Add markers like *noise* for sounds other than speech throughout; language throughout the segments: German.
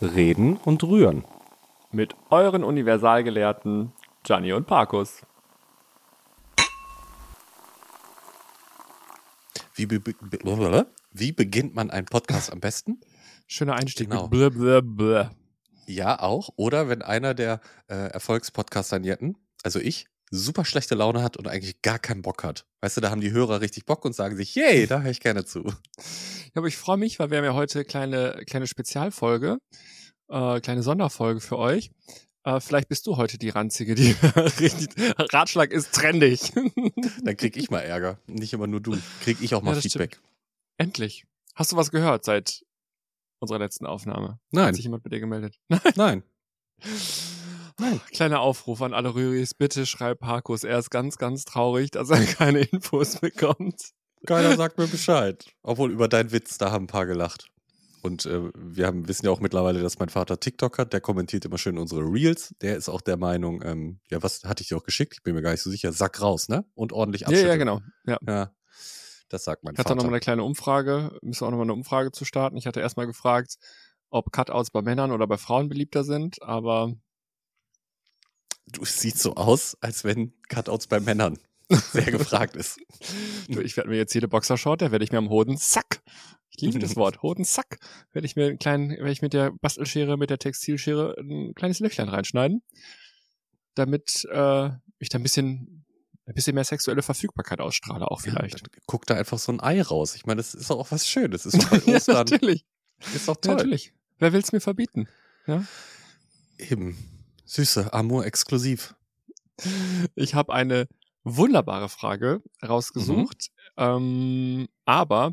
Reden und Rühren. Mit euren Universalgelehrten Gianni und Parkus. Wie, be be wie beginnt man einen Podcast am besten? Schöner Einstieg Genau. mit blö, blö, blö. Ja, auch. Oder wenn einer der äh, Erfolgspodcaster-Jetten, also ich, super schlechte Laune hat und eigentlich gar keinen Bock hat. Weißt du, da haben die Hörer richtig Bock und sagen sich, yay, da höre ich gerne zu. *laughs* Ja, aber ich freue mich, weil wir haben ja heute kleine kleine Spezialfolge, äh, kleine Sonderfolge für euch. Äh, vielleicht bist du heute die ranzige, die *laughs* richtig Ratschlag ist trendig. *laughs* Dann krieg ich mal Ärger. Nicht immer nur du. Krieg ich auch mal Ja, Feedback. Endlich. Hast du was gehört seit unserer letzten Aufnahme? Hat Nein, sich jemand bei dir gemeldet? nein. Nein. Kleiner Aufruf an alle Rüris, bitte schreib Parkus. Er ist ganz, ganz traurig, dass er *laughs* keine Infos bekommt. Keiner sagt mir Bescheid. Obwohl über deinen Witz, da haben ein paar gelacht. Und äh, wir haben, wissen ja auch mittlerweile, dass mein Vater TikTok hat. Der kommentiert immer schön unsere Reels. Der ist auch der Meinung, ähm, ja, was hatte ich dir auch geschickt? Ich bin mir gar nicht so sicher. Sack raus, ne? Und ordentlich Ja, abschütteln. ja, genau. Ja. Ja, das sagt mein Ich hatte Vater. nochmal eine kleine Umfrage, müssen wir auch nochmal eine Umfrage zu starten. Ich hatte erstmal gefragt, ob Cutouts bei Männern oder bei Frauen beliebter sind, aber Du es sieht so aus, als wenn Cutouts bei Männern *laughs* sehr gefragt ist. du, ich werde mir jetzt jede Boxershort, da werde ich mir am Hodensack, ich liebe das Wort, Hodensack, werde ich mir einen kleinen, werde ich mit der Bastelschere, mit der Textilschere ein kleines Löchlein reinschneiden, damit äh, ich da ein bisschen, ein bisschen mehr sexuelle Verfügbarkeit ausstrahle auch vielleicht. Ja, guck da einfach so ein Ei raus. Ich meine, das ist doch auch was Schönes. Das ist *laughs* ja, Ostern. natürlich, ist doch ja, toll. natürlich. Wer will's mir verbieten? Eben. Süße, Amour exklusiv. Ich habe eine wunderbare Frage rausgesucht, ähm, aber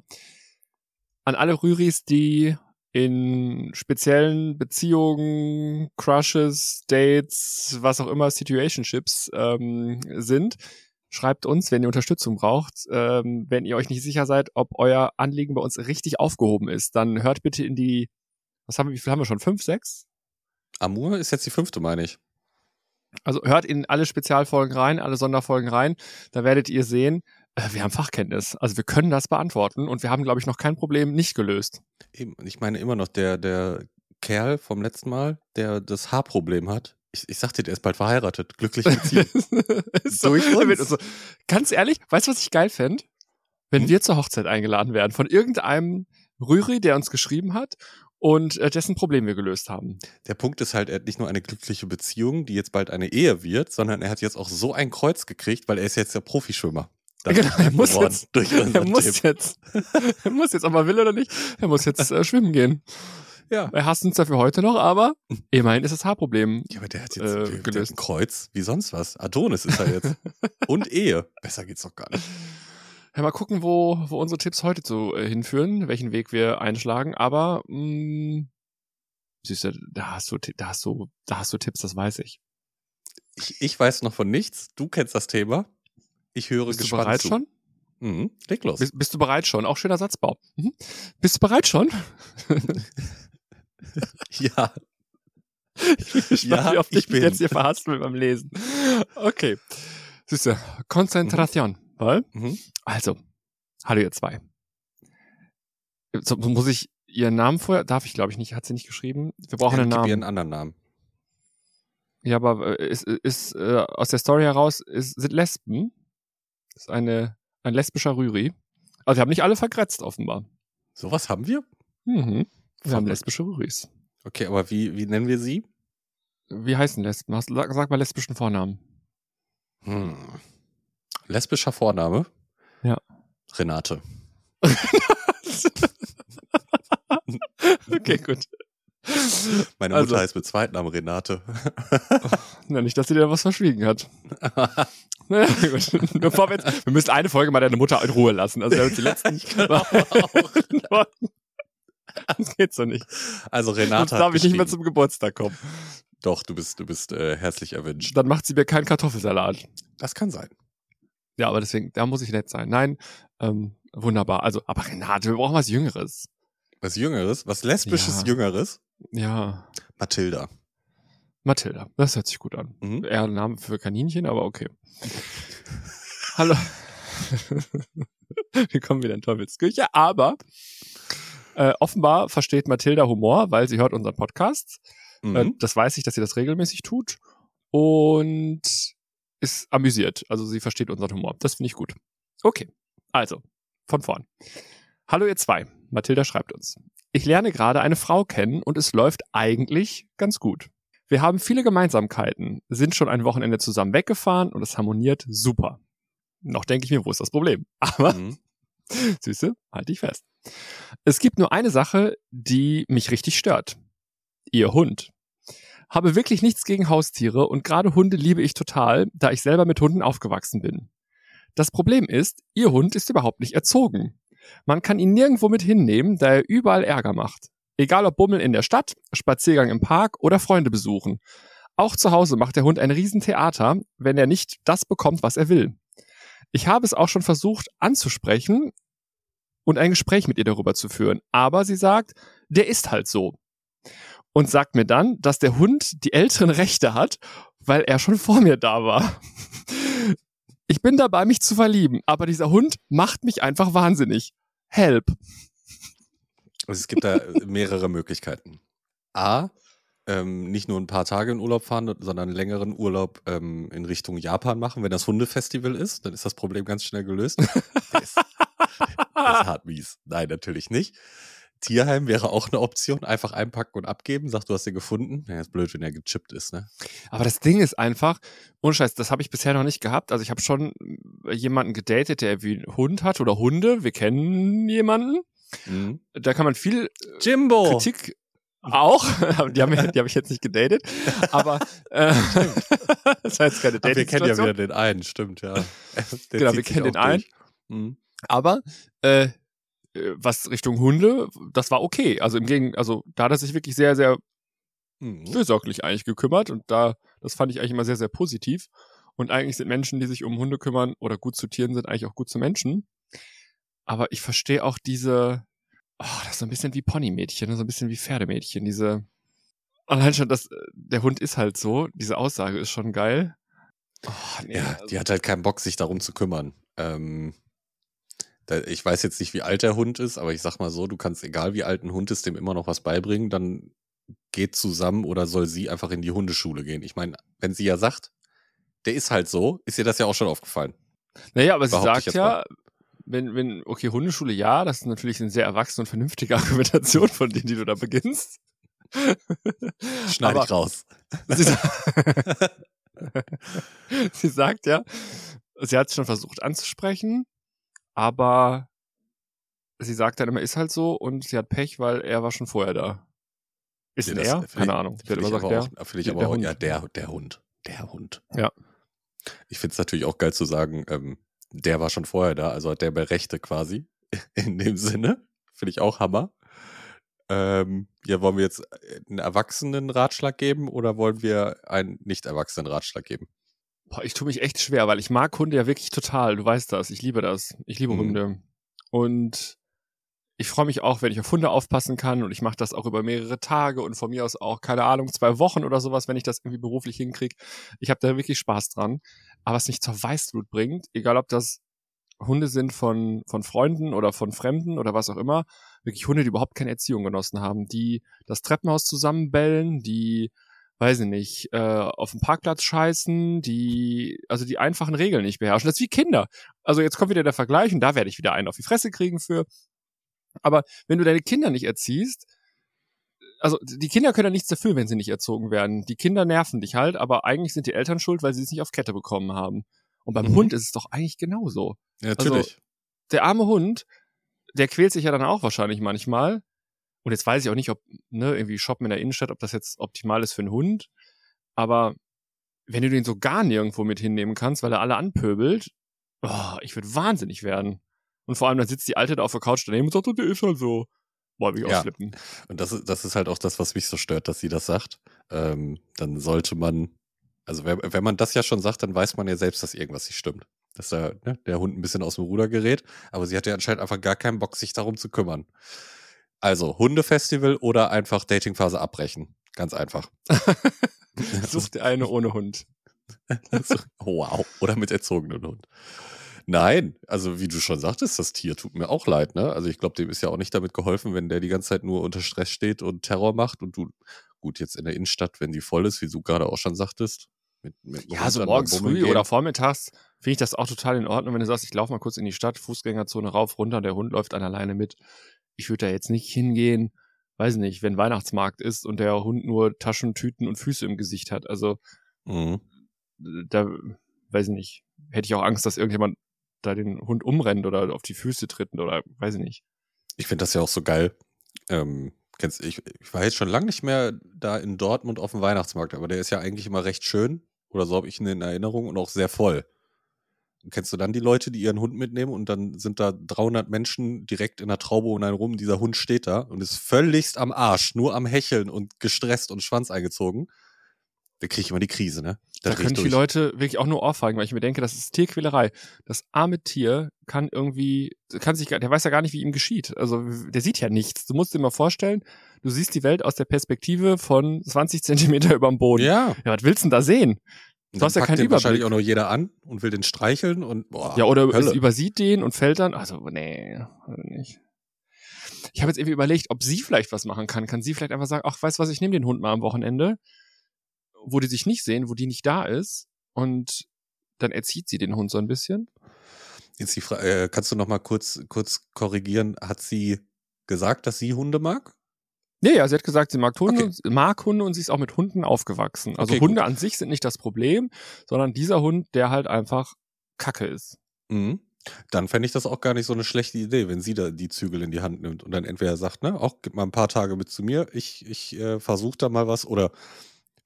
an alle Rüris, die in speziellen Beziehungen, Crushes, Dates, was auch immer, Situationships ähm, sind, schreibt uns, wenn ihr Unterstützung braucht. Ähm, wenn ihr euch nicht sicher seid, ob euer Anliegen bei uns richtig aufgehoben ist, dann hört bitte in die, was haben wir, wie viel haben wir schon? Fünf, sechs? Amour ist jetzt die fünfte, meine ich. Also hört in alle Spezialfolgen rein, alle Sonderfolgen rein. Da werdet ihr sehen, äh, wir haben Fachkenntnis. Also wir können das beantworten und wir haben, glaube ich, noch kein Problem nicht gelöst. Eben. Ich meine immer noch, der, der Kerl vom letzten Mal, der das Haarproblem hat. Ich, ich sagte, der ist bald verheiratet. Glücklich. *laughs* Ist so, so. Ganz ehrlich, weißt du, was ich geil fände? Wenn Hm? wir zur Hochzeit eingeladen werden von irgendeinem Rüri, der uns geschrieben hat und äh, dessen Problem wir gelöst haben. Der Punkt ist halt, er hat nicht nur eine glückliche Beziehung, die jetzt bald eine Ehe wird, sondern er hat jetzt auch so ein Kreuz gekriegt, weil er ist jetzt der Profischwimmer. Das Genau, er muss jetzt- *laughs* durch Er muss Tipp. jetzt, *laughs* er muss jetzt, ob er will oder nicht, er muss jetzt äh, schwimmen gehen. Ja. Er hasst uns dafür heute noch, aber immerhin ist das Haarproblem Ja, aber der hat Äh, jetzt hat gelöst. ein Kreuz wie sonst was. Adonis ist er jetzt. *laughs* Und Ehe. Besser geht's doch gar nicht. Ja, mal gucken, wo, wo unsere Tipps heute so äh, hinführen, welchen Weg wir einschlagen. Aber mh, süße, da hast du, da hast du, da hast du Tipps, das weiß ich. Ich, ich weiß noch von nichts. Du kennst das Thema. Ich höre Bist du gespannt bereit zu. schon? Mhm. Leg los. Bist, bist du bereit schon? Auch schöner Satzbau. Mhm. Bist du bereit schon? *laughs* ja. Ich bin Ja, wie oft ich ich bin. jetzt hier verhaspel beim Lesen. Okay. Süße, Konzentration. Weil? Mhm. Also, hallo ihr zwei. So, muss ich ihren Namen vorher? Darf ich, glaube ich, nicht. Hat sie nicht geschrieben. Wir brauchen einen Gib ihr Namen. einen anderen Namen. Ja, aber äh, ist, ist äh, aus der Story heraus ist, sind Lesben. ist eine ein lesbischer Rüri. Also wir haben nicht alle vergrätzt offenbar. Sowas haben wir? Mhm. Wir haben lesbische Rüris. Okay, aber wie, wie nennen wir sie? Wie heißen Lesben? Hast, sag, sag mal lesbischen Vornamen. Hm. Lesbischer Vorname? Ja. Renate. *laughs* okay, gut. Meine Also- Mutter heißt mit Zweitnamen Renate. *laughs* Na, nicht, dass sie dir was verschwiegen hat. *laughs* Naja, gut. Bevor wir, jetzt, wir müssen eine Folge mal deine Mutter in Ruhe lassen. Also die letzten Ich kann aber auch. das geht so nicht. Also Renate Sonst darf ich nicht mehr zum Geburtstag kommen. Doch, du bist, du bist äh, herzlich erwünscht. Dann macht sie mir keinen Kartoffelsalat. Das kann sein. Ja, aber deswegen, da muss ich nett sein. Nein, ähm, wunderbar. Also, aber Renate, wir brauchen was Jüngeres. Was Jüngeres, was Lesbisches Ja. Jüngeres? Ja, Mathilda. Mathilda. Das hört sich gut an. Mhm. Eher ein Name für Kaninchen, aber okay. Hallo. *laughs* Wir kommen wieder in Teufelsküche, aber äh, offenbar versteht Mathilda Humor, weil sie hört unseren Podcast. Äh, Mhm. das weiß ich, dass sie das regelmäßig tut und ist amüsiert. Also sie versteht unseren Humor. Das finde ich gut. Okay, also von vorn. Hallo ihr zwei. Mathilda schreibt uns. Ich lerne gerade eine Frau kennen und es läuft eigentlich ganz gut. Wir haben viele Gemeinsamkeiten, sind schon ein Wochenende zusammen weggefahren und es harmoniert super. Noch denke ich mir, wo ist das Problem? *laughs* Aber Mhm. Süße, halte ich fest. Es gibt nur eine Sache, die mich richtig stört. Ihr Hund. Habe wirklich nichts gegen Haustiere und gerade Hunde liebe ich total, da ich selber mit Hunden aufgewachsen bin. Das Problem ist, ihr Hund ist überhaupt nicht erzogen. Man kann ihn nirgendwo mit hinnehmen, da er überall Ärger macht. Egal ob Bummel in der Stadt, Spaziergang im Park oder Freunde besuchen. Auch zu Hause macht der Hund ein Riesentheater, wenn er nicht das bekommt, was er will. Ich habe es auch schon versucht anzusprechen und ein Gespräch mit ihr darüber zu führen, aber sie sagt, der ist halt so. Und sagt mir dann, dass der Hund die älteren Rechte hat, weil er schon vor mir da war. Ich bin dabei, mich zu verlieben, aber dieser Hund macht mich einfach wahnsinnig. Help. Also es gibt da mehrere Möglichkeiten. A, ähm, nicht nur ein paar Tage in Urlaub fahren, sondern einen längeren Urlaub ähm, in Richtung Japan machen. Wenn das Hundefestival ist, dann ist das Problem ganz schnell gelöst. Ist, der ist hart mies. Nein, natürlich nicht. Tierheim wäre auch eine Option. Einfach einpacken und abgeben. Sagt, du hast ihn gefunden. Ja, ist blöd, wenn er gechippt ist, ne? Aber das Ding ist einfach, ohne Scheiß, das habe ich bisher noch nicht gehabt. Also ich habe schon jemanden gedatet, der wie einen Hund hat oder Hunde. Wir kennen jemanden. Mhm. Da kann man viel Jimbo! Kritik auch. *laughs* Die habe die hab ich jetzt nicht gedatet. Aber äh, *laughs* das jetzt keine Ach, wir kennen ja wieder den einen, stimmt, ja. *laughs* Der Genau, wir kennen den durch. Mhm. Aber äh, äh, was Richtung Hunde, das war okay. Also im Gegen, also da hat er sich wirklich sehr, sehr Mhm. fürsorglich eigentlich gekümmert und da, das fand ich eigentlich immer sehr, sehr positiv. Und eigentlich sind Menschen, die sich um Hunde kümmern oder gut zu Tieren sind, eigentlich auch gut zu Menschen. Aber ich verstehe auch diese, oh, das ist so ein bisschen wie Ponymädchen, so ein bisschen wie Pferdemädchen, diese, allein schon, das, der Hund ist halt so, diese Aussage ist schon geil. Oh, nee, Ja, die hat halt keinen Bock, sich darum zu kümmern. Ähm, ich weiß jetzt nicht, wie alt der Hund ist, aber ich sag mal so, du kannst, egal wie alt ein Hund ist, dem immer noch was beibringen, dann geht zusammen oder soll sie einfach in die Hundeschule gehen. Ich meine, wenn sie ja sagt, der ist halt so, ist ihr das ja auch schon aufgefallen. Naja, aber sie Behaupte sagt ja, wenn, wenn, okay, Hundeschule ja, das ist natürlich eine sehr erwachsene und vernünftige *laughs* Argumentation von denen, die du da beginnst. Schneide Aber- ich raus. Sie, *laughs* sie sagt ja, sie hat es schon versucht anzusprechen, aber sie sagt dann immer, ist halt so und sie hat Pech, weil er war schon vorher da. Ist Ja, er? find Keine ich- Ahnung. Immer ich gesagt, aber der. auch, finde ich der aber auch, Hund. ja, der, der Hund. Der Hund. Ja. Ich finde es natürlich auch geil zu sagen, ähm, der war schon vorher da, also hat der mehr Rechte quasi. *laughs* In dem Sinne. Finde ich auch Hammer. Ähm, ja, wollen wir jetzt einen erwachsenen Ratschlag geben oder wollen wir einen nicht erwachsenen Ratschlag geben? Boah, ich tue mich echt schwer, weil ich mag Hunde ja wirklich total. Du weißt das. Ich liebe das. Ich liebe Mhm. Hunde. Und ich freue mich auch, wenn ich auf Hunde aufpassen kann. Und ich mache das auch über mehrere Tage und von mir aus auch, keine Ahnung, zwei Wochen oder sowas, wenn ich das irgendwie beruflich hinkriege. Ich habe da wirklich Spaß dran. Aber was mich zur Weißblut bringt, egal ob das Hunde sind von, von Freunden oder von Fremden oder was auch immer, wirklich Hunde, die überhaupt keine Erziehung genossen haben, die das Treppenhaus zusammenbellen, die weiß ich nicht, äh, auf dem Parkplatz scheißen, die, also die einfachen Regeln nicht beherrschen. Das ist wie Kinder. Also jetzt kommt wieder der Vergleich und da werde ich wieder einen auf die Fresse kriegen für. Aber wenn du deine Kinder nicht erziehst, also die Kinder können ja nichts dafür, wenn sie nicht erzogen werden. Die Kinder nerven dich halt, aber eigentlich sind die Eltern schuld, weil sie es nicht auf Kette bekommen haben. Und beim Mhm. Hund ist es doch eigentlich genauso. Ja, natürlich. Der arme Hund, der quält sich ja dann auch wahrscheinlich manchmal. Und jetzt weiß ich auch nicht, ob, ne, irgendwie shoppen in der Innenstadt, ob das jetzt optimal ist für einen Hund. Aber wenn du den so gar nirgendwo mit hinnehmen kannst, weil er alle anpöbelt, oh, ich würde wahnsinnig werden. Und vor allem, dann sitzt die Alte da auf der Couch daneben und sagt, oh, der ist halt so. Boah, will ich Ja. auch flippen. Und das, ist- das ist halt auch das, was mich so stört, dass sie das sagt. Ähm, dann sollte man, also wenn, wenn man das ja schon sagt, dann weiß man ja selbst, dass irgendwas nicht stimmt. Dass da, ne, der Hund ein bisschen aus dem Ruder gerät. Aber sie hat ja anscheinend einfach gar keinen Bock, sich darum zu kümmern. Also Hundefestival oder einfach Datingphase abbrechen. Ganz einfach. *laughs* Such dir eine ohne Hund. *laughs* Wow. Oder mit erzogenem Hund. Nein, also wie du schon sagtest, das Tier tut mir auch leid, ne? Also ich glaube, dem ist ja auch nicht damit geholfen, wenn der die ganze Zeit nur unter Stress steht und Terror macht und du, gut, jetzt in der Innenstadt, wenn die voll ist, wie du gerade auch schon sagtest. Mit, mit Ja, so morgens früh gehen. oder vormittags finde ich das auch total in Ordnung, wenn du sagst, ich laufe mal kurz in die Stadt, Fußgängerzone rauf, runter, der Hund läuft an alleine mit. Ich würde da jetzt nicht hingehen, weiß nicht, wenn Weihnachtsmarkt ist und der Hund nur Taschen, Tüten und Füße im Gesicht hat. Also Mhm. da, weiß ich nicht, hätte ich auch Angst, dass irgendjemand da den Hund umrennt oder auf die Füße tritt oder weiß ich nicht. Ich finde das ja auch so geil. Ähm, kennst, ich, ich war jetzt schon lange nicht mehr da in Dortmund auf dem Weihnachtsmarkt, aber der ist ja eigentlich immer recht schön. Oder so habe ich ihn in Erinnerung und auch sehr voll. Und kennst du dann die Leute, die ihren Hund mitnehmen und dann sind da 300 Menschen direkt in der Traube um einen rum. Dieser Hund steht da und ist völligst am Arsch, nur am Hecheln und gestresst und Schwanz eingezogen. Da kriege ich immer die Krise, ne? Da ich können die. Leute wirklich auch nur ohrfeigen, weil ich mir denke, das ist Tierquälerei. Das arme Tier kann irgendwie, kann sich, der weiß ja gar nicht, wie ihm geschieht. Also der sieht ja nichts. Du musst dir mal vorstellen, du siehst die Welt aus der Perspektive von 20 Zentimeter *laughs* über dem Boden. Ja. Ja, was willst du denn da sehen? Du hast ja keinen den wahrscheinlich Überblick. auch nur jeder an und will den streicheln und boah, Ja, oder Hölle. es übersieht den und fällt dann. Also, nee, also nicht. Ich habe jetzt irgendwie überlegt, ob sie vielleicht was machen kann. Kann sie vielleicht einfach sagen, ach, weißt du was, ich nehme den Hund mal am Wochenende, wo die sich nicht sehen, wo die nicht da ist. Und dann erzieht sie den Hund so ein bisschen. Jetzt die Frage, äh, kannst du noch mal kurz, kurz korrigieren? Hat sie gesagt, dass sie Hunde mag? Ja, ja, sie hat gesagt, sie mag Hunde, Okay. mag Hunde und sie ist auch mit Hunden aufgewachsen. Also Okay, Hunde an sich sind nicht das Problem, sondern dieser Hund, der halt einfach Kacke ist. Mhm. Dann fände ich das auch gar nicht so eine schlechte Idee, wenn sie da die Zügel in die Hand nimmt und dann entweder sagt, ne, auch gib mal ein paar Tage mit zu mir, ich, ich äh, versuche da mal was oder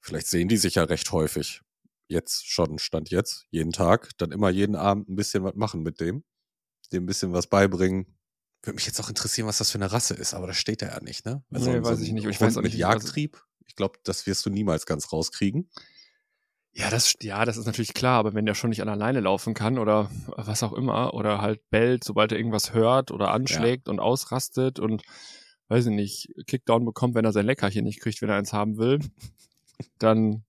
vielleicht sehen die sich ja recht häufig. Jetzt schon, stand jetzt, jeden Tag, dann immer jeden Abend ein bisschen was machen mit dem, dem ein bisschen was beibringen. Würde mich jetzt auch interessieren, was das für eine Rasse ist, aber das steht da ja nicht, ne? Nee, ein- weiß ich nicht, ich weiß auch mit nicht, also- Jagdtrieb, ich glaube, das wirst du niemals ganz rauskriegen. Ja, das, ja, das ist natürlich klar, aber wenn der schon nicht an alleine laufen kann oder was auch immer oder halt bellt, sobald er irgendwas hört oder anschlägt und ausrastet und weiß ich nicht, Kickdown bekommt, wenn er sein Leckerchen nicht kriegt, wenn er eins haben will, *laughs* dann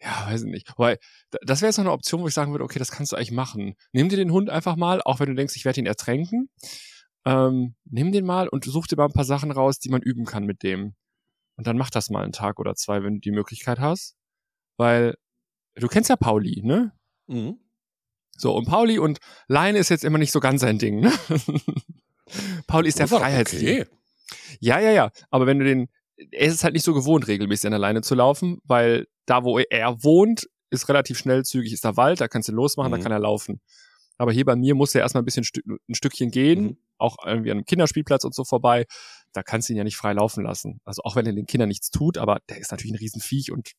ja, weiß ich nicht. Wobei, d- das wäre jetzt noch eine Option, wo ich sagen würde, okay, das kannst du eigentlich machen. Nimm dir den Hund einfach mal, auch wenn du denkst, ich werde ihn ertränken. Ähm, nimm den mal und such dir mal ein paar Sachen raus, die man üben kann mit dem. Und dann mach das mal einen Tag oder zwei, wenn du die Möglichkeit hast. Weil du kennst ja Pauli, ne? Mhm. So, und Pauli und Leine ist jetzt immer nicht so ganz sein Ding, ne? *laughs* Pauli ist der doch Freiheitstier. Ja, ja, ja. Aber wenn du den, er ist es halt nicht so gewohnt, regelmäßig an der Leine zu laufen, weil da, wo er wohnt, ist relativ schnell zügig, ist da Wald, da kannst du losmachen, Mhm. da kann er laufen. Aber hier bei mir muss er erstmal ein bisschen ein Stückchen gehen, Mhm. Auch irgendwie an einem Kinderspielplatz und so vorbei. Da kannst du ihn ja nicht frei laufen lassen. Also auch wenn er den Kindern nichts tut, aber der ist natürlich ein Riesenviech und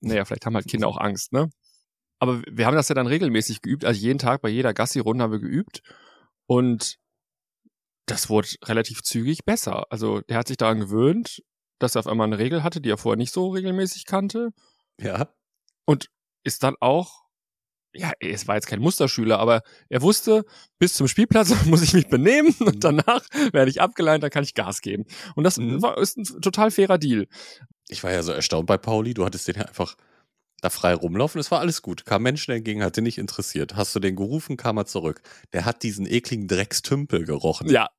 naja, vielleicht haben halt Kinder auch Angst, ne? Aber wir haben das ja dann regelmäßig geübt, also jeden Tag bei jeder Gassi-Runde haben wir geübt und das wurde relativ zügig besser. Also der hat sich daran gewöhnt, dass er auf einmal eine Regel hatte, die er vorher nicht so regelmäßig kannte Ja. und ist dann auch, ja, es war jetzt kein Musterschüler, aber er wusste, bis zum Spielplatz *laughs* muss ich mich benehmen Mhm. und danach werde ich abgeleint, dann kann ich Gas geben. Und das Mhm. war, ist ein total fairer Deal. Ich war ja so erstaunt bei Pauli. Du hattest den ja einfach da frei rumlaufen. Es war alles gut. Kam Menschen entgegen, hat den nicht interessiert. Hast du den gerufen, kam er zurück. Der hat diesen ekligen Dreckstümpel gerochen. Ja.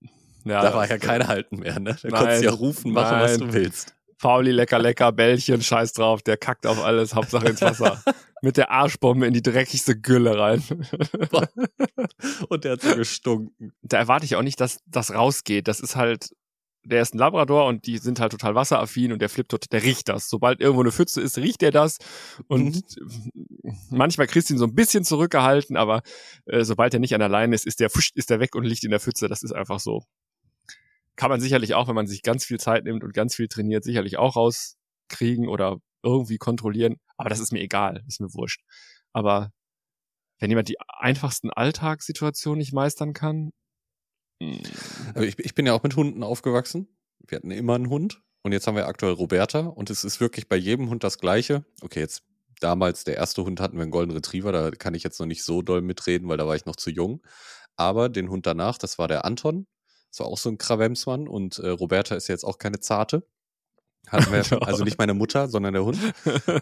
ja Da war ja kein Halten mehr, ne? Da Nein, konntest du ja rufen, machen, was nein. du willst. Pauli, lecker, lecker, Bällchen, scheiß drauf, der kackt auf alles, Hauptsache ins Wasser. *laughs* Mit der Arschbombe in die dreckigste Gülle rein. Und der hat so gestunken. da erwarte ich auch nicht, dass das rausgeht. Das ist halt, der ist ein Labrador und die sind halt total wasseraffin und der flippt tot, der riecht das. Sobald irgendwo eine Pfütze ist, riecht er das. Und manchmal kriegst du ihn so ein bisschen zurückgehalten, aber äh, sobald er nicht an der Leine ist, ist der, ist der weg und liegt in der Pfütze. Das ist einfach so. Kann man sicherlich auch, wenn man sich ganz viel Zeit nimmt und ganz viel trainiert, sicherlich auch rauskriegen oder irgendwie kontrollieren. Aber das ist mir egal, ist mir wurscht. Aber wenn jemand die einfachsten Alltagssituationen nicht meistern kann, hm, Aber ich, ich bin ja auch mit Hunden aufgewachsen. Wir hatten immer einen Hund und jetzt haben wir aktuell Roberta und es ist wirklich bei jedem Hund das Gleiche. Okay, jetzt damals der erste Hund hatten wir einen Golden Retriever, da kann ich jetzt noch nicht so doll mitreden, weil da war ich noch zu jung. Aber den Hund danach, das war der Anton. Das war auch so ein Krawemsmann und äh, Roberta ist jetzt auch keine zarte. Hatten wir, *laughs* also nicht meine Mutter, sondern der Hund.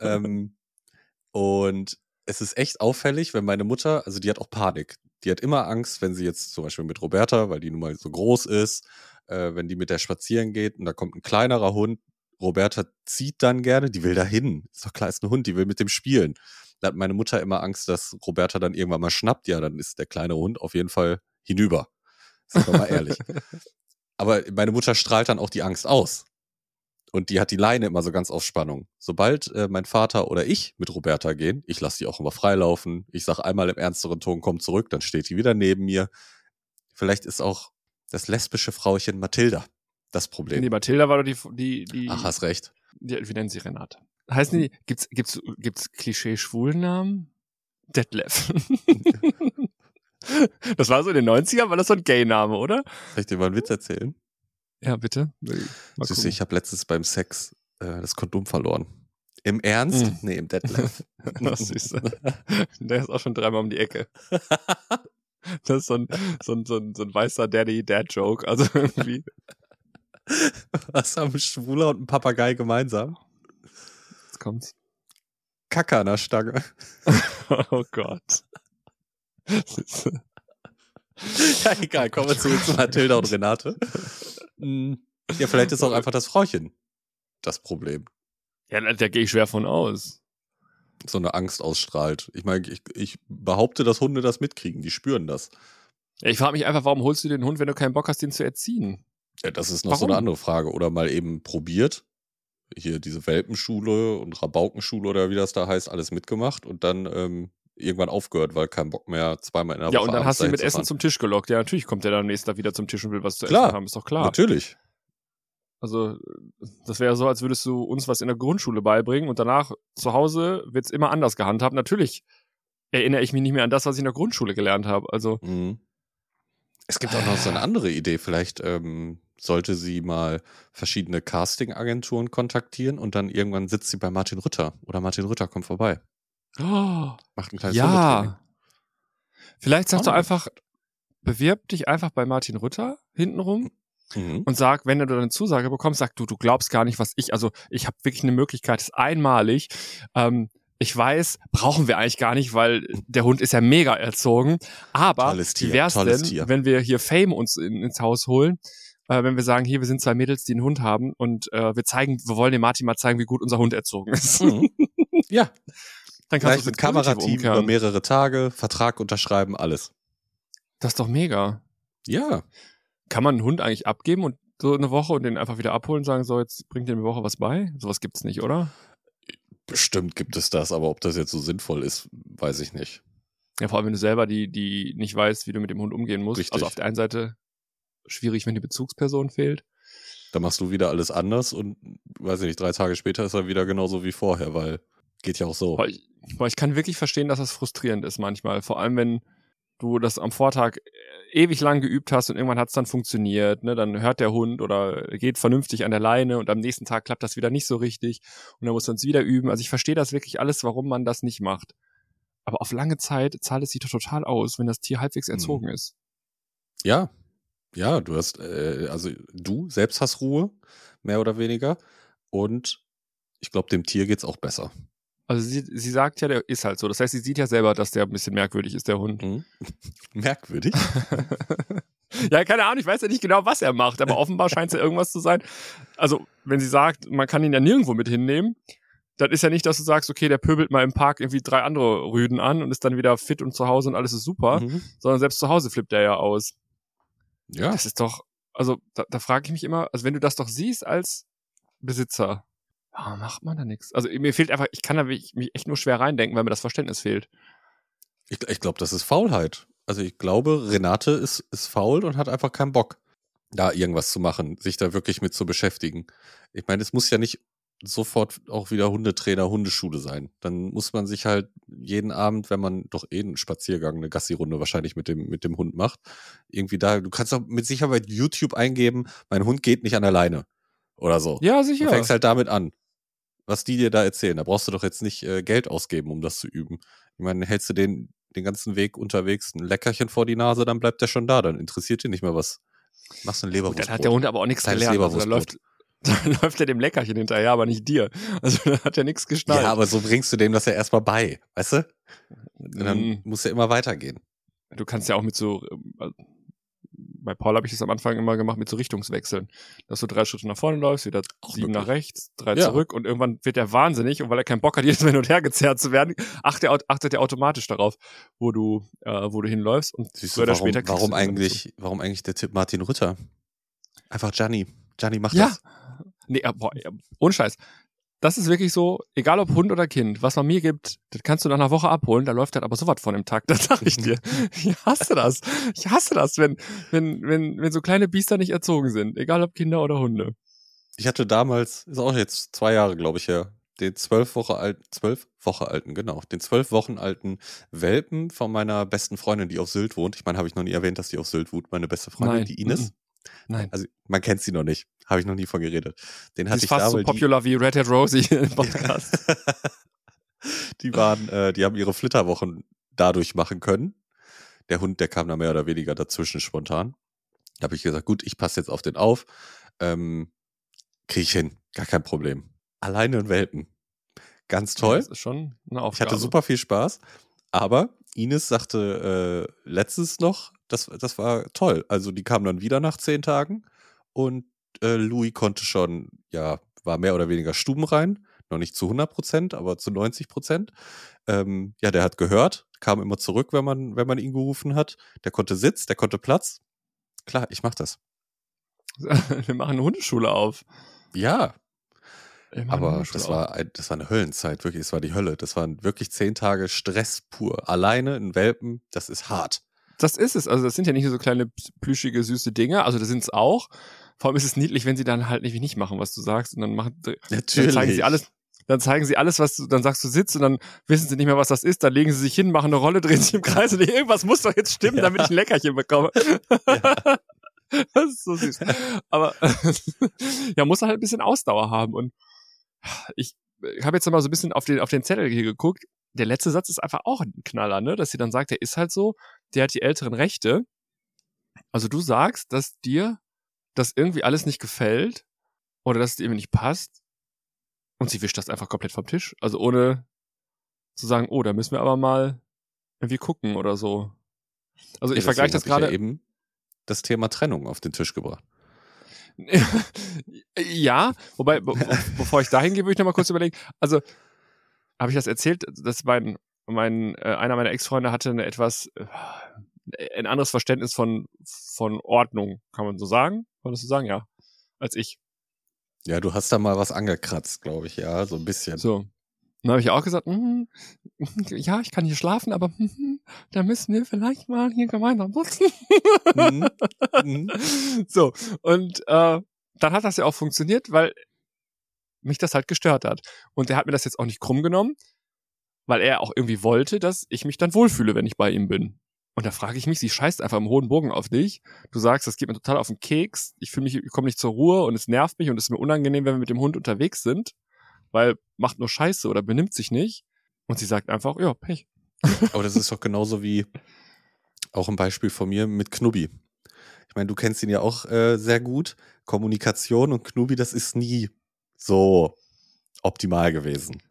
ähm, und es ist echt auffällig, wenn meine Mutter, also die hat auch Panik. Die hat immer Angst, wenn sie jetzt zum Beispiel mit Roberta, weil die nun mal so groß ist, äh, wenn die mit der spazieren geht und da kommt ein kleinerer Hund. Roberta zieht dann gerne, die will da hin. Ist doch klar, ist ein Hund, die will mit dem spielen. Da hat meine Mutter immer Angst, dass Roberta dann irgendwann mal schnappt. Ja, dann ist der kleine Hund auf jeden Fall hinüber. Sind wir mal ehrlich. Aber meine Mutter strahlt dann auch die Angst aus. Und die hat die Leine immer so ganz auf Spannung. Sobald äh, mein Vater oder ich mit Roberta gehen, ich lasse die auch immer freilaufen. Ich sage einmal im ernsteren Ton, komm zurück, dann steht die wieder neben mir. Vielleicht ist auch das lesbische Frauchen Mathilda das Problem. Nee, Mathilda war doch die, die, die. Ach, hast recht. Die, wie nennen sie Renate? Heißen die, gibt's, gibt's, gibt's Klischee-Schwulennamen? Detlef. *laughs* das war so in den 90ern, war das so ein Gay-Name, oder? Soll ich dir mal einen Witz erzählen? Ja, bitte. Süße, ich habe letztens beim Sex äh, das Kondom verloren. Im Ernst? Mm. Nee, im Detlef. *laughs* Was süß. Der ist auch schon dreimal um die Ecke. *laughs* Das ist so ein, so ein, so ein, so ein weißer Daddy-Dad-Joke. Also *laughs* irgendwie. Was haben ein Schwuler und ein Papagei gemeinsam? Jetzt kommt's. Kacke an der Stange. Oh Gott. *laughs* ja, egal, kommen wir zurück zu Mathilda und Renate. Hm, Ja, vielleicht ist auch einfach das Frauchen das Problem. Ja, da gehe ich schwer von aus. So eine Angst ausstrahlt. Ich meine, ich, ich behaupte, dass Hunde das mitkriegen, die spüren das. Ich frage mich einfach, warum holst du den Hund, wenn du keinen Bock hast, den zu erziehen? Ja, das ist noch so eine Warum? andere Frage. Oder mal eben probiert. Hier diese Welpenschule und Rabaukenschule oder wie das da heißt, alles mitgemacht und dann ähm, irgendwann aufgehört, weil kein Bock mehr zweimal in der Ja, Woche und dann hast du ihn mit Essen fahren. zum Tisch gelockt. Ja, natürlich kommt der dann am nächsten Tag wieder zum Tisch und will was zu Klar. essen haben, ist doch klar. Natürlich. Also, das wäre so, als würdest du uns was in der Grundschule beibringen und danach zu Hause wird's immer anders gehandhabt. Natürlich erinnere ich mich nicht mehr an das, was ich in der Grundschule gelernt habe. Also, Mhm. Es gibt auch noch so eine andere Idee. Vielleicht ähm, sollte sie mal verschiedene Casting-Agenturen kontaktieren und dann irgendwann sitzt sie bei Martin Rütter oder Martin Rütter kommt vorbei. Oh, Macht ein kleines ja. Vielleicht sagst du Auch noch einfach, bewirb dich einfach bei Martin Rütter hintenrum Mhm. und sag, wenn du eine Zusage bekommst, sag du, du glaubst gar nicht, was ich, also ich habe wirklich eine Möglichkeit, das ist einmalig. Ähm, ich weiß, brauchen wir eigentlich gar nicht, weil der Hund ist ja mega erzogen. Aber Tolles Tier, wie wär's denn, Tier. wenn wir hier Fame uns in, ins Haus holen? Äh, wenn wir sagen, hier, wir sind zwei Mädels, die einen Hund haben und äh, wir zeigen, wir wollen dem Martin mal zeigen, wie gut unser Hund erzogen ist. Mhm. *laughs* Ja, Dann gleich kannst mit du Kamerateam über mehrere Tage, Vertrag unterschreiben, alles. Das ist doch mega. Ja, Kann man einen Hund eigentlich abgeben und so eine Woche und den einfach wieder abholen und sagen, so, jetzt bringt dir eine Woche was bei? Sowas gibt's nicht, oder? bestimmt gibt es das, aber ob das jetzt so sinnvoll ist, weiß ich nicht. Ja, vor allem, wenn du selber die, die nicht weißt, wie du mit dem Hund umgehen musst. Richtig. Also auf der einen Seite schwierig, wenn die Bezugsperson fehlt. Da machst du wieder alles anders und, weiß ich nicht, drei Tage später ist er wieder genauso wie vorher, weil geht ja auch so. Boah, ich, boah, ich kann wirklich verstehen, dass das frustrierend ist manchmal. Vor allem, wenn du das am Vortag ewig lang geübt hast und irgendwann hat's dann funktioniert, ne? Dann hört der Hund oder geht vernünftig an der Leine und am nächsten Tag klappt das wieder nicht so richtig und dann muss man es wieder üben. Also ich verstehe das wirklich alles, warum man das nicht macht. Aber auf lange Zeit zahlt es sich doch total aus, wenn das Tier halbwegs Mhm. erzogen ist. Ja, ja, du hast, äh, also du selbst hast Ruhe, mehr oder weniger. Und ich glaube, dem Tier geht's auch besser. Also sie, sie sagt ja, der ist halt so. Das heißt, sie sieht ja selber, dass der ein bisschen merkwürdig ist, der Hund. Mhm. *laughs* Merkwürdig. *laughs* ja, keine Ahnung, ich weiß ja nicht genau, was er macht, aber offenbar scheint es ja irgendwas zu sein. Also, wenn sie sagt, man kann ihn ja nirgendwo mit hinnehmen, dann ist ja nicht, dass du sagst, okay, der pöbelt mal im Park irgendwie drei andere Rüden an und ist dann wieder fit und zu Hause und alles ist super, Mhm. sondern selbst zu Hause flippt er ja aus. Ja, Das ist doch, also da, da frage ich mich immer, also wenn du das doch siehst als Besitzer, warum macht man da nichts? Also mir fehlt einfach, ich kann da mich echt nur schwer reindenken, weil mir das Verständnis fehlt. ich, ich glaube, das ist Faulheit. Also ich glaube, Renate ist, ist faul und hat einfach keinen Bock, da irgendwas zu machen, sich da wirklich mit zu beschäftigen. Ich meine, es muss ja nicht sofort auch wieder Hundetrainer, Hundeschule sein. Dann muss man sich halt jeden Abend, wenn man doch eh einen Spaziergang, eine Gassi-Runde wahrscheinlich mit dem, mit dem Hund macht, irgendwie da, du kannst auch mit Sicherheit YouTube eingeben, mein Hund geht nicht an der Leine. Oder so. Ja, sicher. Du fängst halt damit an. Was die dir da erzählen. Da brauchst du doch jetzt nicht äh, Geld ausgeben, um das zu üben. Ich meine, hältst du den, den ganzen Weg unterwegs ein Leckerchen vor die Nase, dann bleibt der schon da. Dann interessiert dir nicht mehr was. Machst du ein Leberwurst. Dann hat der Hund aber auch nichts Kleines gelernt. Also da läuft, Leberwurstbrot. *laughs* da läuft er dem Leckerchen hinterher, aber nicht dir. Also da hat er nichts geschnallt. Ja, aber so bringst du dem das ja erstmal bei, weißt du? Und dann Mm. muss ja immer weitergehen. du kannst ja auch mit so, ähm, bei Paul habe ich das am Anfang immer gemacht mit so Richtungswechseln. Dass du drei Schritte nach vorne läufst, wieder Auch sieben möglich. nach rechts, drei Ja. zurück und irgendwann wird er wahnsinnig und weil er keinen Bock hat, *laughs* jedes Mal hin und her gezerrt zu werden, achtet er, achtet er automatisch darauf, wo du, äh, wo du hinläufst und Siehst du, warum, später warum eigentlich, warum eigentlich der Tipp Martin Rütter? Einfach Gianni. Gianni macht Ja. das. Nee, äh, boah, ja, ohne Scheiß. Das ist wirklich so, egal ob Hund oder Kind, was man mir gibt, das kannst du nach einer Woche abholen, da läuft das aber sowas von im Takt, *laughs* das sag ich dir. Ich hasse das. Ich hasse das, wenn, wenn, wenn, wenn so kleine Biester nicht erzogen sind, egal ob Kinder oder Hunde. Ich hatte damals, ist auch jetzt zwei Jahre, glaube ich, her, den zwölf Woche alten, zwölf Woche alten, genau, den zwölf Wochen alten Welpen von meiner besten Freundin, die auf Sylt wohnt. Ich meine, habe ich noch nie erwähnt, dass die auf Sylt wohnt, meine beste Freundin, Nein. die Ines. Nein. Also man kennt sie noch nicht, habe ich noch nie von geredet. Den Die hatte ist ich fast so weil die, popular wie Red Hat Rosie *laughs* im Podcast. *laughs* die waren, äh, die haben ihre Flitterwochen dadurch machen können. Der Hund, der kam da mehr oder weniger dazwischen spontan. Da habe ich gesagt, gut, ich passe jetzt auf den auf. Ähm, Kriege ich hin, gar kein Problem. Alleine ein Welpen. Ganz toll. Das ist schon eine Ich Aufgabe. hatte super viel Spaß. Aber Ines sagte äh, letztens noch, das, das war toll. Also die kam dann wieder nach zehn Tagen und äh, Louis konnte schon, ja, war mehr oder weniger stubenrein. Noch nicht zu 100 Prozent, aber zu 90 Prozent. Ähm, ja, der hat gehört, kam immer zurück, wenn man, wenn man ihn gerufen hat. Der konnte Sitz, der konnte Platz. Klar, ich mach das. *laughs* Wir machen eine Hundeschule auf. Ja, aber das war, ein, das war eine Höllenzeit, wirklich. Es war die Hölle. Das waren wirklich zehn Tage Stress pur. Alleine in Welpen, das ist hart. Das ist es. Also das sind ja nicht nur so kleine plüschige, süße Dinge. Also das sind es auch. Vor allem ist es niedlich, wenn sie dann halt irgendwie nicht machen, was du sagst. Und dann machen, dann zeigen sie alles, dann zeigen sie alles, was du, dann sagst du sitzt und dann wissen sie nicht mehr, was das ist. Dann legen sie sich hin, machen eine Rolle, *laughs* drehen sich im Kreis und irgendwas muss doch jetzt stimmen, Ja. damit ich ein Leckerchen bekomme. *laughs* Ja. *laughs* Das ist so süß. Aber ja, muss halt ein bisschen Ausdauer haben. Und ich habe jetzt noch mal so ein bisschen auf den, auf den Zettel hier geguckt. Der letzte Satz ist einfach auch ein Knaller, ne? Dass sie dann sagt, der ist halt so, der hat die älteren Rechte. Also du sagst, dass dir das irgendwie alles nicht gefällt oder dass es dir irgendwie nicht passt und sie wischt das einfach komplett vom Tisch. Also ohne zu sagen, oh, da müssen wir aber mal irgendwie gucken oder so. Also ich Ja, vergleiche das gerade. ich Ja eben das Thema Trennung auf den Tisch gebracht. *laughs* ja, wobei, be be- bevor ich dahin gehe, würde ich noch mal kurz überlegen. Also, habe ich das erzählt, dass mein, mein äh, einer meiner Ex-Freunde hatte eine etwas äh, ein anderes Verständnis von von Ordnung, kann man so sagen? Kann man das so sagen? Ja, als ich. Ja, du hast da mal was angekratzt, glaube ich, ja, so ein bisschen. So. Dann habe ich auch gesagt, mhm, *laughs* ja, ich kann hier schlafen, aber mhm, da müssen wir vielleicht mal hier gemeinsam putzen. Mhm. *laughs* Mhm. so, und äh, dann hat das ja auch funktioniert, weil mich das halt gestört hat. Und er hat mir das jetzt auch nicht krumm genommen, weil er auch irgendwie wollte, dass ich mich dann wohlfühle, wenn ich bei ihm bin. Und da frage ich mich, sie scheißt einfach im hohen Bogen auf dich. Du sagst, das geht mir total auf den Keks. Ich fühle mich, ich komme nicht zur Ruhe und es nervt mich und es ist mir unangenehm, wenn wir mit dem Hund unterwegs sind, weil macht nur Scheiße oder benimmt sich nicht. Und sie sagt einfach, ja, Pech. *laughs* Aber das ist doch genauso wie auch ein Beispiel von mir mit Knubbi. Ich meine, du kennst ihn ja auch äh, sehr gut. Kommunikation und Knubbi, das ist nie so optimal gewesen.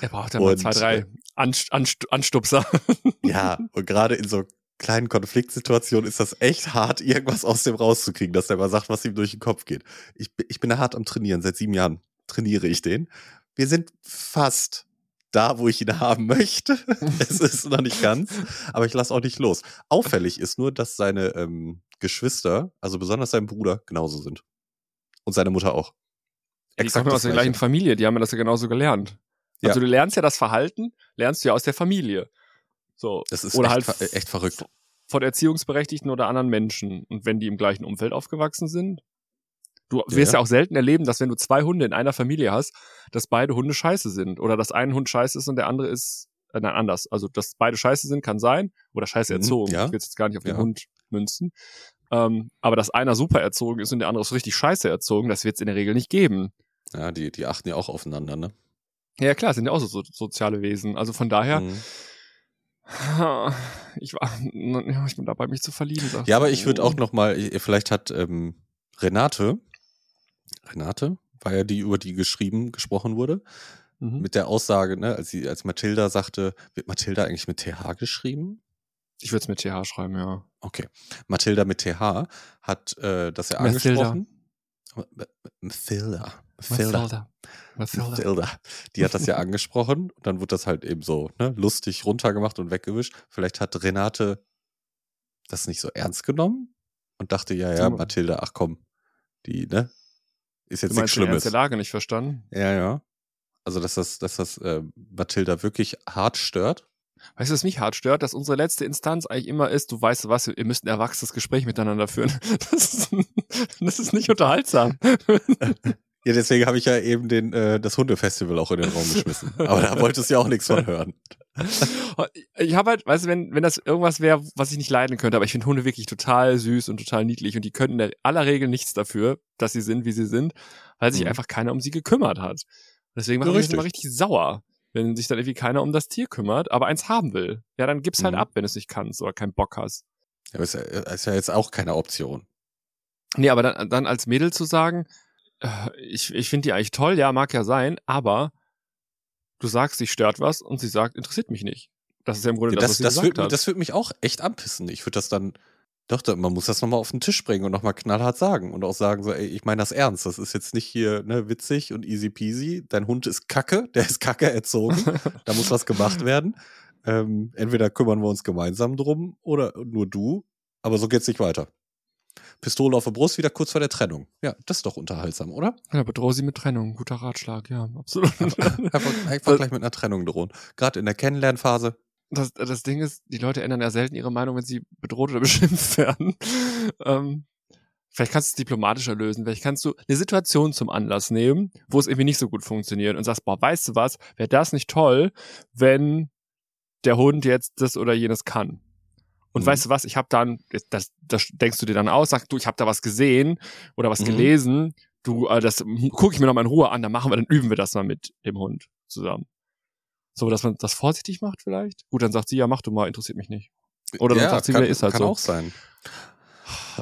Er braucht ja mal zwei, drei Anst Anst Anstupser. *laughs* Ja, und gerade in so kleinen Konfliktsituationen ist das echt hart, irgendwas aus dem rauszukriegen, dass der mal sagt, was ihm durch den Kopf geht. Ich, bin- ich bin da hart am Trainieren. Seit sieben Jahren trainiere ich den. Wir sind fast da, wo ich ihn *laughs* haben möchte. *laughs* es ist noch nicht ganz, aber ich lasse auch nicht los. Auffällig ist nur, dass seine ähm, Geschwister, also besonders sein Bruder, genauso sind. Und seine Mutter auch. Die kommen aus der gleichen Gleiche. Familie, die haben ja das ja genauso gelernt. Ja. Also du lernst ja das Verhalten, lernst du ja aus der Familie. So. Das ist oder echt, halt ver- echt verrückt. von Erziehungsberechtigten oder anderen Menschen. Und wenn die im gleichen Umfeld aufgewachsen sind, Du wirst ja. ja auch selten erleben, dass wenn du zwei Hunde in einer Familie hast, dass beide Hunde scheiße sind. Oder dass ein Hund scheiße ist und der andere ist, äh, nein, anders. Also, dass beide scheiße sind, kann sein. Oder scheiße mhm, erzogen. Ja. Ich will jetzt gar nicht auf den ja. Hund münzen. Ähm, aber dass einer super erzogen ist und der andere ist richtig scheiße erzogen, das wird es in der Regel nicht geben. Ja, die, die achten ja auch aufeinander, ne? Ja, klar, sind ja auch so, so soziale Wesen. Also von daher, mhm. *laughs* ich war, ich bin dabei, mich zu verlieben. Ja, aber ich würde auch noch mal, vielleicht hat ähm, Renate, Renate, war ja die, über die geschrieben, gesprochen wurde, mhm. mit der Aussage, ne, als sie, als Mathilda sagte, wird Mathilda eigentlich mit TH geschrieben? Ich würde es mit TH schreiben, ja. Okay. Mathilda mit TH hat äh, das ja Mathilda. angesprochen. Mathilda. Mathilda. Mathilda. Mathilda. Die hat das ja *laughs* angesprochen und dann wurde das halt eben so ne, lustig runtergemacht und weggewischt. Vielleicht hat Renate das nicht so ernst genommen und dachte, ja, ja, Mathilda, ach komm, die, ne? Ist jetzt nichts Schlimmes. Die Lage nicht verstanden. Ja, ja. Also, dass das, dass das äh, Mathilda wirklich hart stört. Weißt du, was mich hart stört? Dass unsere letzte Instanz eigentlich immer ist, du weißt was, ihr müsst ein erwachsenes Gespräch miteinander führen. *laughs* Das ist, das ist nicht unterhaltsam. *laughs* Ja, deswegen habe ich ja eben den, äh, das Hundefestival auch in den Raum geschmissen. *laughs* Aber da wolltest du ja auch nichts von hören. *laughs* Ich habe halt, weißt du, wenn, wenn das irgendwas wäre, was ich nicht leiden könnte, aber ich finde Hunde wirklich total süß und total niedlich und die können in aller Regel nichts dafür, dass sie sind, wie sie sind, weil sich mhm. einfach keiner um sie gekümmert hat. Deswegen mache ich mich immer richtig sauer, wenn sich dann irgendwie keiner um das Tier kümmert, aber eins haben will. Ja, dann gib's halt mhm. ab, wenn du es nicht kannst oder keinen Bock hast. Ja, aber ist ja, ist ja jetzt auch keine Option. Nee, aber dann, dann als Mädel zu sagen, ich, ich finde die eigentlich toll, ja, mag ja sein, aber du sagst, sich stört was und sie sagt, interessiert mich nicht. Das ist ja im Grunde ja, das, das, was sie das würd, Das würde mich auch echt anpissen. Ich würde das dann, doch, man muss das nochmal auf den Tisch bringen und nochmal knallhart sagen und auch sagen so, ey, ich meine das ernst. Das ist jetzt nicht hier ne, witzig und easy peasy. Dein Hund ist kacke, *laughs* der ist kacke erzogen. da muss was gemacht werden. Ähm, entweder kümmern wir uns gemeinsam drum oder nur du. Aber so geht's nicht weiter. Pistole auf der Brust, wieder kurz vor der Trennung. Ja, das ist doch unterhaltsam, oder? Ja, bedrohe sie mit Trennung. Guter Ratschlag, ja, absolut. *laughs* einfach, einfach gleich mit einer Trennung drohen. Gerade in der Kennenlernphase. Das, das Ding ist, die Leute ändern ja selten ihre Meinung, wenn sie bedroht oder *laughs* beschimpft werden. ähm, vielleicht kannst du es diplomatischer lösen. Vielleicht kannst du eine Situation zum Anlass nehmen, wo es irgendwie nicht so gut funktioniert und sagst, boah, weißt du was, wäre das nicht toll, wenn der Hund jetzt das oder jenes kann. Und mhm. weißt du was, ich habe dann, das, das denkst du dir dann aus, sagst du, ich habe da was gesehen oder was mhm. gelesen, du, äh, das gucke ich mir noch mal in Ruhe an, dann machen wir, dann üben wir das mal mit dem Hund zusammen. So, dass man das vorsichtig macht vielleicht. Gut, dann sagt sie, ja, mach du mal, interessiert mich nicht. Oder dann ja, sagt sie, kann, ist halt kann so. auch sein.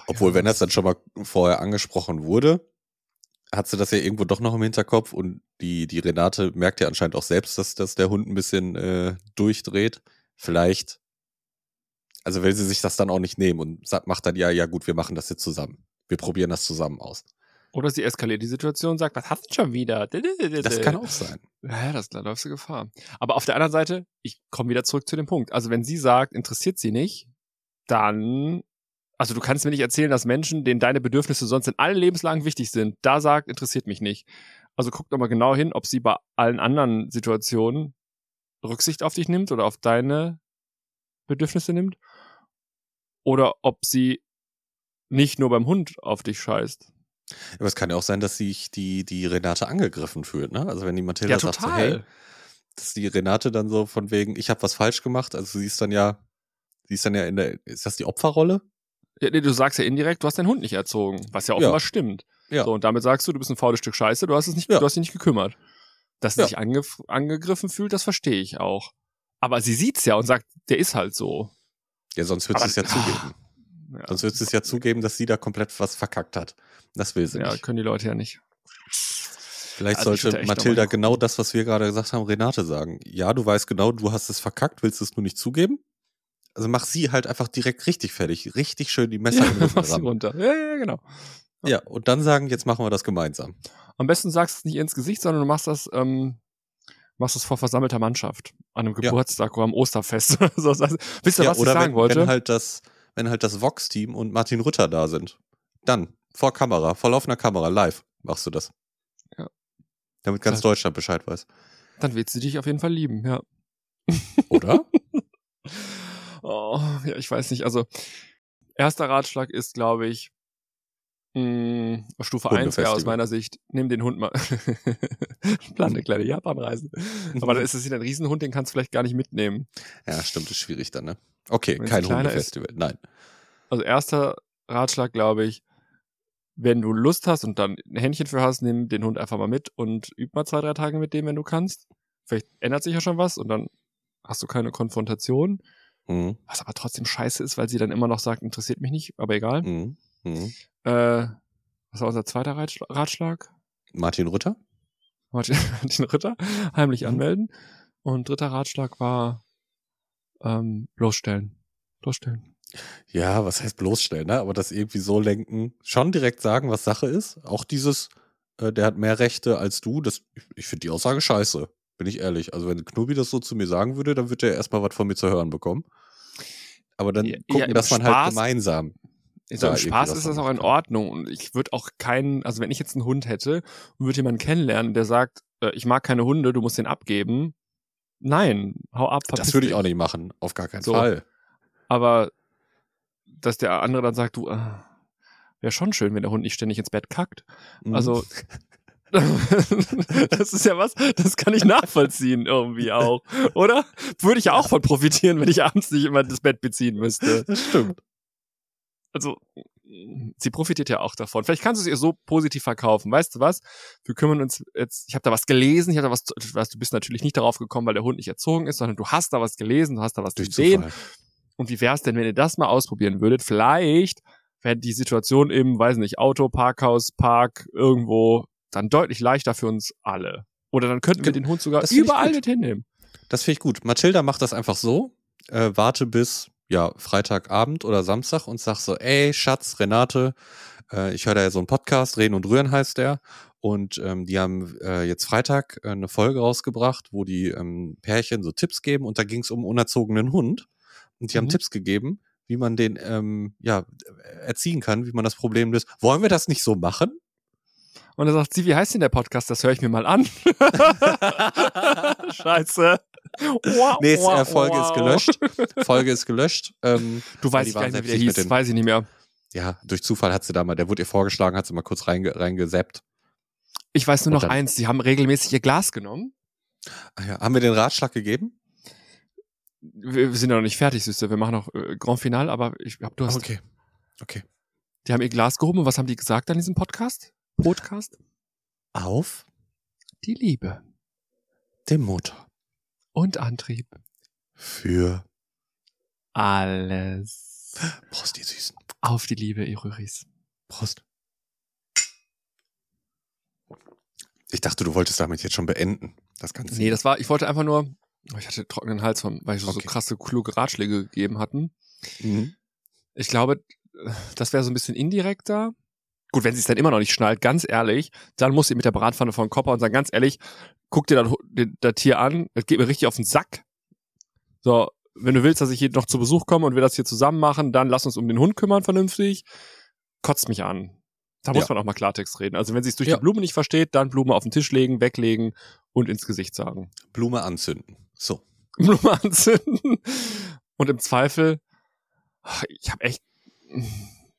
Obwohl, ja, wenn das dann schon mal vorher angesprochen wurde, hat sie das ja irgendwo doch noch im Hinterkopf und die, die Renate merkt ja anscheinend auch selbst, dass, dass der Hund ein bisschen äh, durchdreht. Vielleicht also will sie sich das dann auch nicht nehmen und sagt, macht dann, ja, ja gut, wir machen das jetzt zusammen. Wir probieren das zusammen aus. Oder sie eskaliert die Situation und sagt, was hast du schon wieder? Das kann auch sein. Ja, das, da läufst du Gefahr. Aber auf der anderen Seite, ich komme wieder zurück zu dem Punkt. Also wenn sie sagt, interessiert sie nicht, dann, also du kannst mir nicht erzählen, dass Menschen, denen deine Bedürfnisse sonst in allen Lebenslagen wichtig sind, da sagt, interessiert mich nicht. Also guck doch mal genau hin, ob sie bei allen anderen Situationen Rücksicht auf dich nimmt oder auf deine Bedürfnisse nimmt oder ob sie nicht nur beim Hund auf dich scheißt. Aber es kann ja auch sein, dass sich die, die Renate angegriffen fühlt, ne? Also wenn die Mathilda ja, sagt so, hey, dass die Renate dann so von wegen, ich habe was falsch gemacht, also sie ist dann ja, sie ist dann ja in der, ist das die Opferrolle? Ja, nee, du sagst ja indirekt, du hast deinen Hund nicht erzogen, was ja offenbar ja. stimmt. Ja. So, und damit sagst du, du bist ein faules Stück Scheiße, du hast es nicht, ja. du hast dich nicht gekümmert. Dass sie sich ange angegriffen fühlt, das verstehe ich auch. Aber sie sieht's ja und sagt, der ist halt so. Ja, sonst wird sie es ja *laughs* zugeben. Ja, sonst wird sie es ja zugeben, dass sie da komplett was verkackt hat. Das will sie ja, nicht. Ja, können die Leute ja nicht. Vielleicht also sollte Mathilda genau das, was wir gerade gesagt haben, Renate sagen. Ja, du weißt genau, du hast es verkackt, willst es nur nicht zugeben? Also mach sie halt einfach direkt richtig fertig. Richtig schön die Messer ja, *laughs* mach sie runter. Ja, ja, genau. Ja, und dann sagen, jetzt machen wir das gemeinsam. Am besten sagst du es nicht ins Gesicht, sondern du machst das ähm, machst du es vor versammelter Mannschaft. An einem Geburtstag ja. oder am Osterfest. so, also, wisst ihr, ja, was oder ich sagen wenn, wollte? Wenn halt das, wenn halt das Vox-Team und Martin Rütter da sind. Dann, vor Kamera, vor laufender Kamera, live, machst du das. Ja. Damit ganz das, Deutschland Bescheid weiß. Dann wird sie dich auf jeden Fall lieben, ja. Oder? *laughs* oh, ja, ich weiß nicht. Also, erster Ratschlag ist, glaube ich, Mm, Stufe 1 wäre aus meiner Sicht, nimm den Hund mal. *laughs* Plan eine kleine Japanreise. *laughs* Aber dann ist es ein Riesenhund, den kannst du vielleicht gar nicht mitnehmen. Ja, stimmt, ist schwierig dann, ne? Okay, Wenn's kein Hundefestival, nein. Also erster Ratschlag, glaube ich, wenn du Lust hast und dann ein Händchen für hast, nimm den Hund einfach mal mit und üb mal zwei, drei Tage mit dem, wenn du kannst. Vielleicht ändert sich ja schon was und dann hast du keine Konfrontation. Mhm. Was aber trotzdem scheiße ist, weil sie dann immer noch sagt, interessiert mich nicht, aber egal. Mhm. Mhm. Äh, was war unser zweiter Ratschlag? Martin Rütter. Martin, *laughs* Martin Rütter, heimlich mhm. anmelden. Und dritter Ratschlag war ähm, bloßstellen. Bloßstellen. Ja, was heißt bloßstellen, ne? Aber das irgendwie so lenken, schon direkt sagen, was Sache ist. Auch dieses, äh, der hat mehr Rechte als du, das, ich, ich finde die Aussage scheiße, bin ich ehrlich. Also wenn Knubi das so zu mir sagen würde, dann würde er erstmal was von mir zu hören bekommen. Aber dann ja, gucken, ja, dass man Spaß, halt gemeinsam. So, Im Spaß ist das auch in Ordnung. Und ich würde auch keinen, also wenn ich jetzt einen Hund hätte und würde jemanden kennenlernen, der sagt, äh, ich mag keine Hunde, du musst den abgeben. Nein, hau ab. Das würde ich auch nicht machen, auf gar keinen so. Fall. Aber dass der andere dann sagt, du, äh, wäre schon schön, wenn der Hund nicht ständig ins Bett kackt. Mhm. Also, *laughs* das ist ja was, das kann ich nachvollziehen irgendwie auch, oder? Würde ich ja auch von profitieren, wenn ich abends nicht immer das Bett beziehen müsste. Das stimmt. Also, sie profitiert ja auch davon. Vielleicht kannst du es ihr so positiv verkaufen. Weißt du was? Wir kümmern uns jetzt, ich habe da was gelesen, ich habe da was, was, du bist natürlich nicht darauf gekommen, weil der Hund nicht erzogen ist, sondern du hast da was gelesen, du hast da was Durch gesehen. Zufall. Und wie wäre es denn, wenn ihr das mal ausprobieren würdet? Vielleicht wäre die Situation im, weiß nicht, Auto, Parkhaus, Park, irgendwo dann deutlich leichter für uns alle. Oder dann könnten wir den Hund sogar überall mit hinnehmen. Das finde ich gut. Mathilda macht das einfach so. Äh, warte bis ja Freitagabend oder Samstag und sag so, ey Schatz, Renate, äh, ich höre da ja so einen Podcast, Reden und Rühren heißt der. Und ähm, die haben äh, jetzt Freitag äh, eine Folge rausgebracht, wo die ähm, Pärchen so Tipps geben und da ging es um einen unerzogenen Hund. Und die mhm. haben Tipps gegeben, wie man den ähm, ja, erziehen kann, wie man das Problem löst. Wollen wir das nicht so machen? Und dann sagt sie, wie heißt denn der Podcast? Das höre ich mir mal an. *laughs* Scheiße. Nee, wow, Folge ist gelöscht. *laughs* Folge ist gelöscht. Ähm, du weißt gar nicht mehr, wie der hieß. Den, weiß ich nicht mehr. Ja, durch Zufall hat sie da mal, der wurde ihr vorgeschlagen, hat sie mal kurz reinge, reingesappt. Ich weiß nur noch dann, eins, sie haben regelmäßig ihr Glas genommen. Ah ja, haben wir den Ratschlag gegeben? wir sind ja noch nicht fertig, Süße. Wir machen noch äh, Grand Final, aber ich hab, du hast. Okay. Okay. Die haben ihr Glas gehoben und was haben die gesagt an diesem Podcast? Podcast? Auf die Liebe. Dem Motor. Und Antrieb. Für alles. Prost, die Süßen. Auf die Liebe, Irüris. Prost. Ich dachte, du wolltest damit jetzt schon beenden. Das Ganze. Nee, das war, ich wollte einfach nur, ich hatte trockenen Hals, weil ich so, okay. so krasse, kluge Ratschläge gegeben hatten. Mhm. Ich glaube, das wäre so ein bisschen indirekter. Gut, wenn sie es dann immer noch nicht schnallt, ganz ehrlich, dann muss sie mit der Bratpfanne vor den Kopf und sagen, ganz ehrlich, guck dir das, das Tier an, es geht mir richtig auf den Sack. So, wenn du willst, dass ich hier noch zu Besuch komme und wir das hier zusammen machen, dann lass uns um den Hund kümmern vernünftig. Kotzt mich an. Da muss ja. man auch mal Klartext reden. Also wenn sie es durch ja. die Blume nicht versteht, dann Blume auf den Tisch legen, weglegen und ins Gesicht sagen. Blume anzünden. So. *laughs* Blume anzünden. Und im Zweifel, ich habe echt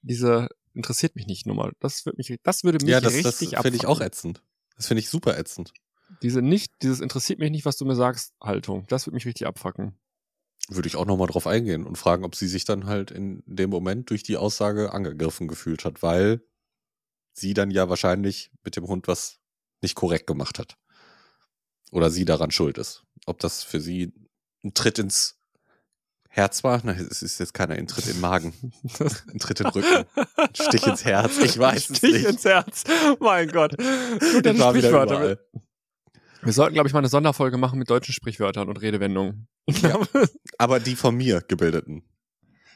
diese interessiert mich nicht Nummer. Das würde mich, das würde mich ja, das, richtig das finde ich auch ätzend. Das finde ich super ätzend. Diese nicht, dieses interessiert mich nicht, was du mir sagst, Haltung. Das würde mich richtig abfacken. Würde ich auch nochmal drauf eingehen und fragen, ob sie sich dann halt in dem Moment durch die Aussage angegriffen gefühlt hat, weil sie dann ja wahrscheinlich mit dem Hund was nicht korrekt gemacht hat. Oder sie daran schuld ist. Ob das für sie ein Tritt ins Herz war? Nein, es ist jetzt keiner ein Tritt den Magen. Ein Tritt den Rücken. Ein Stich ins Herz. Ich *laughs* weiß Stich es nicht. Stich ins Herz. Mein Gott. Gut, dann Sprichwörter. Wir sollten, glaube ich, mal eine Sonderfolge machen mit deutschen Sprichwörtern und Redewendungen. Ja, aber die von mir gebildeten.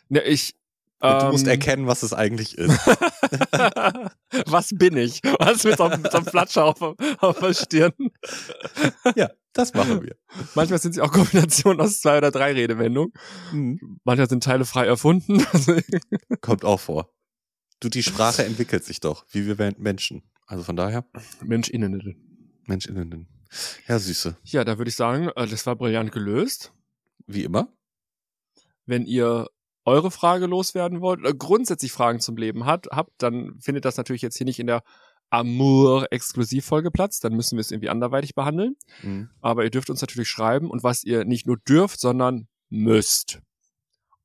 Ne, ich, und du musst ähm. erkennen, was es eigentlich ist. *laughs* was bin ich? Was mit so einem, so einem Flatscher auf, auf der Stirn? ja, das machen wir. Manchmal sind sie auch Kombinationen aus zwei oder drei Redewendungen. Mhm. Manchmal sind Teile frei erfunden. *laughs* Kommt auch vor. Du, die Sprache entwickelt sich doch, wie wir Menschen. Also von daher. MenschInnen. MenschInnen. Ja, Süße. Ja, da würde ich sagen, äh, das war brillant gelöst. Wie immer. Wenn ihr eure Frage loswerden wollt oder grundsätzlich Fragen zum Leben hat, habt, dann findet das natürlich jetzt hier nicht in der Amour-Exklusivfolge Platz. Dann müssen wir es irgendwie anderweitig behandeln. Mhm. Aber ihr dürft uns natürlich schreiben und was ihr nicht nur dürft, sondern müsst.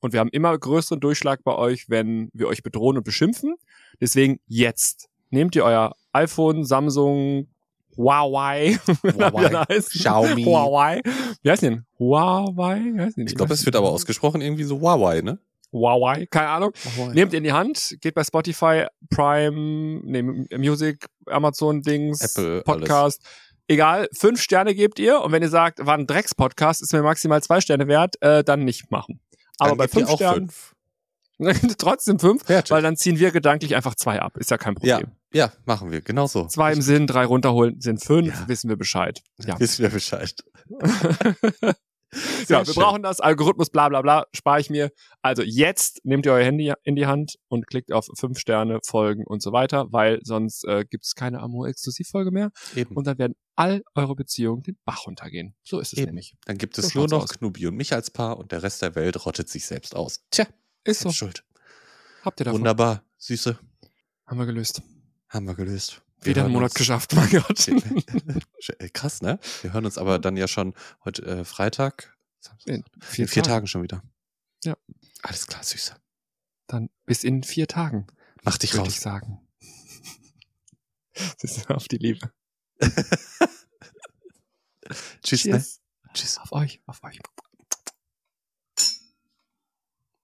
Und wir haben immer größeren Durchschlag bei euch, wenn wir euch bedrohen und beschimpfen. Deswegen jetzt nehmt ihr euer iPhone, Samsung, Huawei, *laughs* Huawei, Xiaomi. Huawei. Wie heißt denn? Huawei? Wie heißt denn? Ich glaube, es wird aber ausgesprochen irgendwie so Huawei, ne? Huawei, keine Ahnung. Nehmt in die Hand, geht bei Spotify, Prime, nee, Music, Amazon Dings, Apple, Podcast. Egal, fünf Sterne gebt ihr und wenn ihr sagt, war ein Drecks-Podcast, ist mir maximal zwei Sterne wert, äh, dann nicht machen. Aber Dann bei fünf Sternen fünf. *laughs* trotzdem fünf, Fertig. weil dann ziehen wir gedanklich einfach zwei ab. Ist ja kein Ja, Problem. ja, machen wir. Genau so. Zwei im Sinn, drei runterholen sind fünf, Ja. wissen wir Bescheid. Ja. Wissen wir Bescheid. *laughs* ja, wir schön. brauchen das, Algorithmus, bla bla bla, spare ich mir. Also jetzt nehmt ihr euer Handy in die Hand und klickt auf fünf Sterne, Folgen und so weiter, weil sonst äh, gibt es keine Amour-Exklusivfolge mehr Eben. und dann werden all eure Beziehungen den Bach runtergehen. So ist es Eben. nämlich. Dann gibt es So nur noch aus. Knubi und mich als Paar und der Rest der Welt rottet sich selbst aus. Tja, Ist so. schuld. Habt ihr davon? Wunderbar. Süße. Haben wir gelöst. Haben wir gelöst. Wir Wieder einen Monat uns- geschafft, *laughs* mein Gott. *laughs* Äh, Krass, ne? Wir hören uns aber dann ja schon heute äh, Freitag. In in vier Tagen schon wieder. Ja. Alles klar, Süße. Dann bis in vier Tagen, Mach dich würde ich raus. sagen. *laughs* Das ist auf die Liebe. Tschüss, ne? Cheers. Tschüss. Auf euch, auf euch.